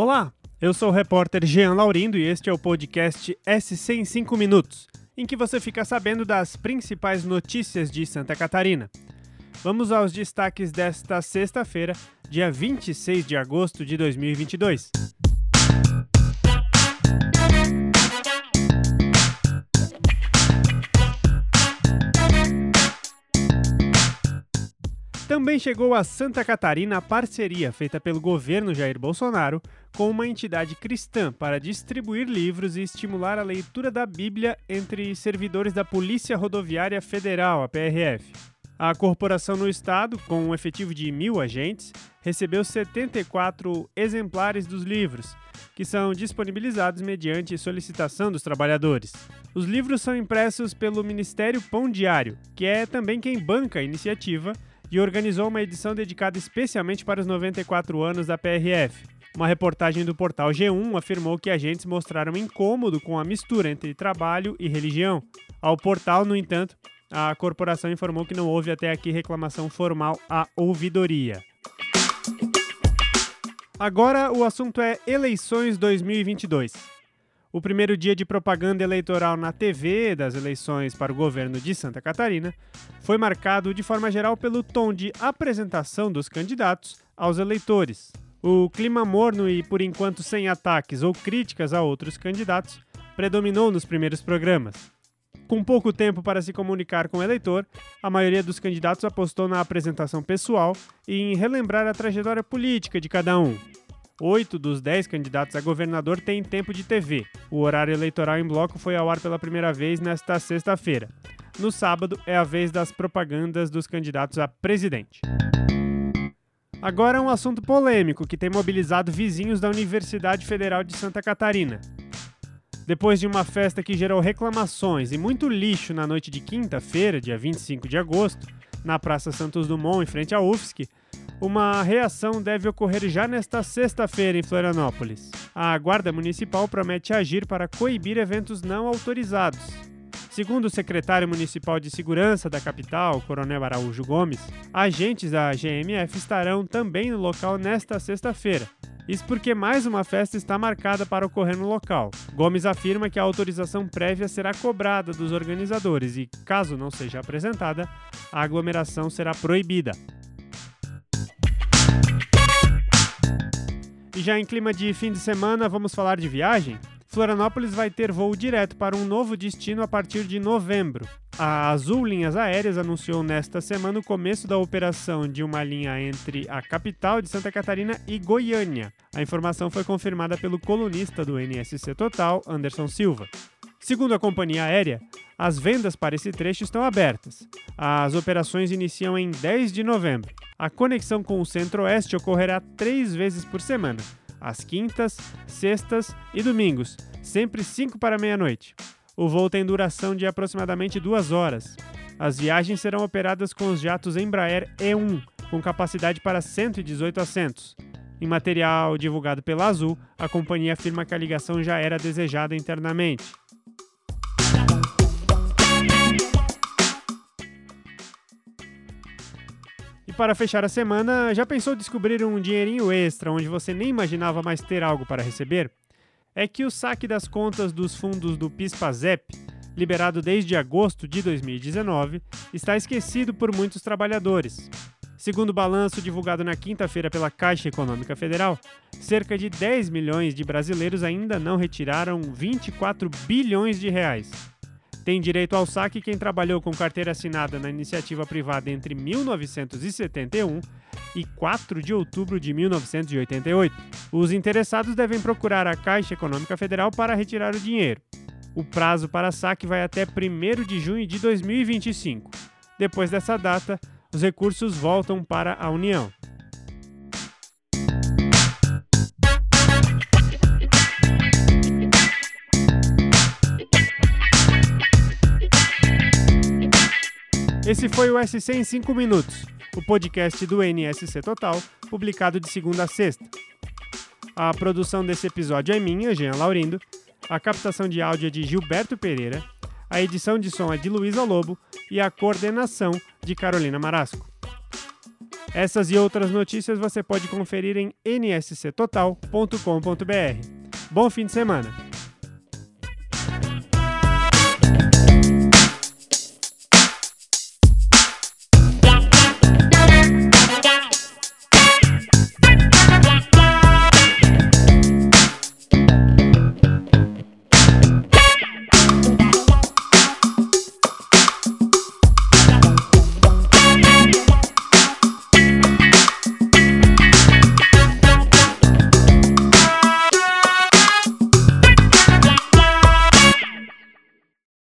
Olá, eu sou o repórter Jean Laurindo e este é o podcast SC em 5 Minutos, em que você fica sabendo das principais notícias de Santa Catarina. Vamos aos destaques desta sexta-feira, dia 26 de agosto de 2022. Também chegou a Santa Catarina a parceria feita pelo governo Jair Bolsonaro com uma entidade cristã para distribuir livros e estimular a leitura da Bíblia entre servidores da Polícia Rodoviária Federal, a PRF. A corporação no estado, com um efetivo de mil agentes, recebeu 74 exemplares dos livros, que são disponibilizados mediante solicitação dos trabalhadores. Os livros são impressos pelo Ministério Pão Diário, que é também quem banca a iniciativa e organizou uma edição dedicada especialmente para os 94 anos da PRF. Uma reportagem do portal G1 afirmou que agentes mostraram incômodo com a mistura entre trabalho e religião. Ao portal, no entanto, a corporação informou que não houve até aqui reclamação formal à ouvidoria. Agora o assunto é eleições 2022. O primeiro dia de propaganda eleitoral na TV das eleições para o governo de Santa Catarina foi marcado de forma geral pelo tom de apresentação dos candidatos aos eleitores. O clima morno e, por enquanto, sem ataques ou críticas a outros candidatos predominou nos primeiros programas. Com pouco tempo para se comunicar com o eleitor, a maioria dos candidatos apostou na apresentação pessoal e em relembrar a trajetória política de cada um. Oito dos dez candidatos a governador têm tempo de TV. O horário eleitoral em bloco foi ao ar pela primeira vez nesta sexta-feira. No sábado é a vez das propagandas dos candidatos a presidente. Agora um assunto polêmico que tem mobilizado vizinhos da Universidade Federal de Santa Catarina. Depois de uma festa que gerou reclamações e muito lixo na noite de quinta-feira, dia 25 de agosto, na Praça Santos Dumont, em frente à UFSC, uma reação deve ocorrer já nesta sexta-feira em Florianópolis. A Guarda Municipal promete agir para coibir eventos não autorizados. Segundo o secretário municipal de segurança da capital, Coronel Araújo Gomes, agentes da GMF estarão também no local nesta sexta-feira. Isso porque mais uma festa está marcada para ocorrer no local. Gomes afirma que a autorização prévia será cobrada dos organizadores e, caso não seja apresentada, a aglomeração será proibida. E já em clima de fim de semana, vamos falar de viagem? Florianópolis vai ter voo direto para um novo destino a partir de novembro. A Azul Linhas Aéreas anunciou nesta semana o começo da operação de uma linha entre a capital de Santa Catarina e Goiânia. A informação foi confirmada pelo colunista do NSC Total, Anderson Silva. Segundo a companhia aérea, as vendas para esse trecho estão abertas. As operações iniciam em 10 de novembro. A conexão com o Centro-Oeste ocorrerá três vezes por semana, às quintas, sextas e domingos, sempre 5 para meia-noite. O voo tem duração de aproximadamente duas horas. As viagens serão operadas com os jatos Embraer E1, com capacidade para 118 assentos. Em material divulgado pela Azul, a companhia afirma que a ligação já era desejada internamente. Para fechar a semana, já pensou descobrir um dinheirinho extra onde você nem imaginava mais ter algo para receber? É que o saque das contas dos fundos do PIS/PASEP, liberado desde agosto de 2019, está esquecido por muitos trabalhadores. Segundo o balanço divulgado na quinta-feira pela Caixa Econômica Federal, cerca de 10 milhões de brasileiros ainda não retiraram 24 bilhões de reais. Tem direito ao saque quem trabalhou com carteira assinada na iniciativa privada entre 1971 e 4 de outubro de 1988. Os interessados devem procurar a Caixa Econômica Federal para retirar o dinheiro. O prazo para saque vai até 1 de junho de 2025. Depois dessa data, os recursos voltam para a União. Esse foi o SC em 5 minutos, o podcast do NSC Total, publicado de segunda a sexta. A produção desse episódio é minha, Jean Laurindo, a captação de áudio é de Gilberto Pereira, a edição de som é de Luísa Lobo e a coordenação de Carolina Marasco. Essas e outras notícias você pode conferir em nsctotal.com.br. Bom fim de semana!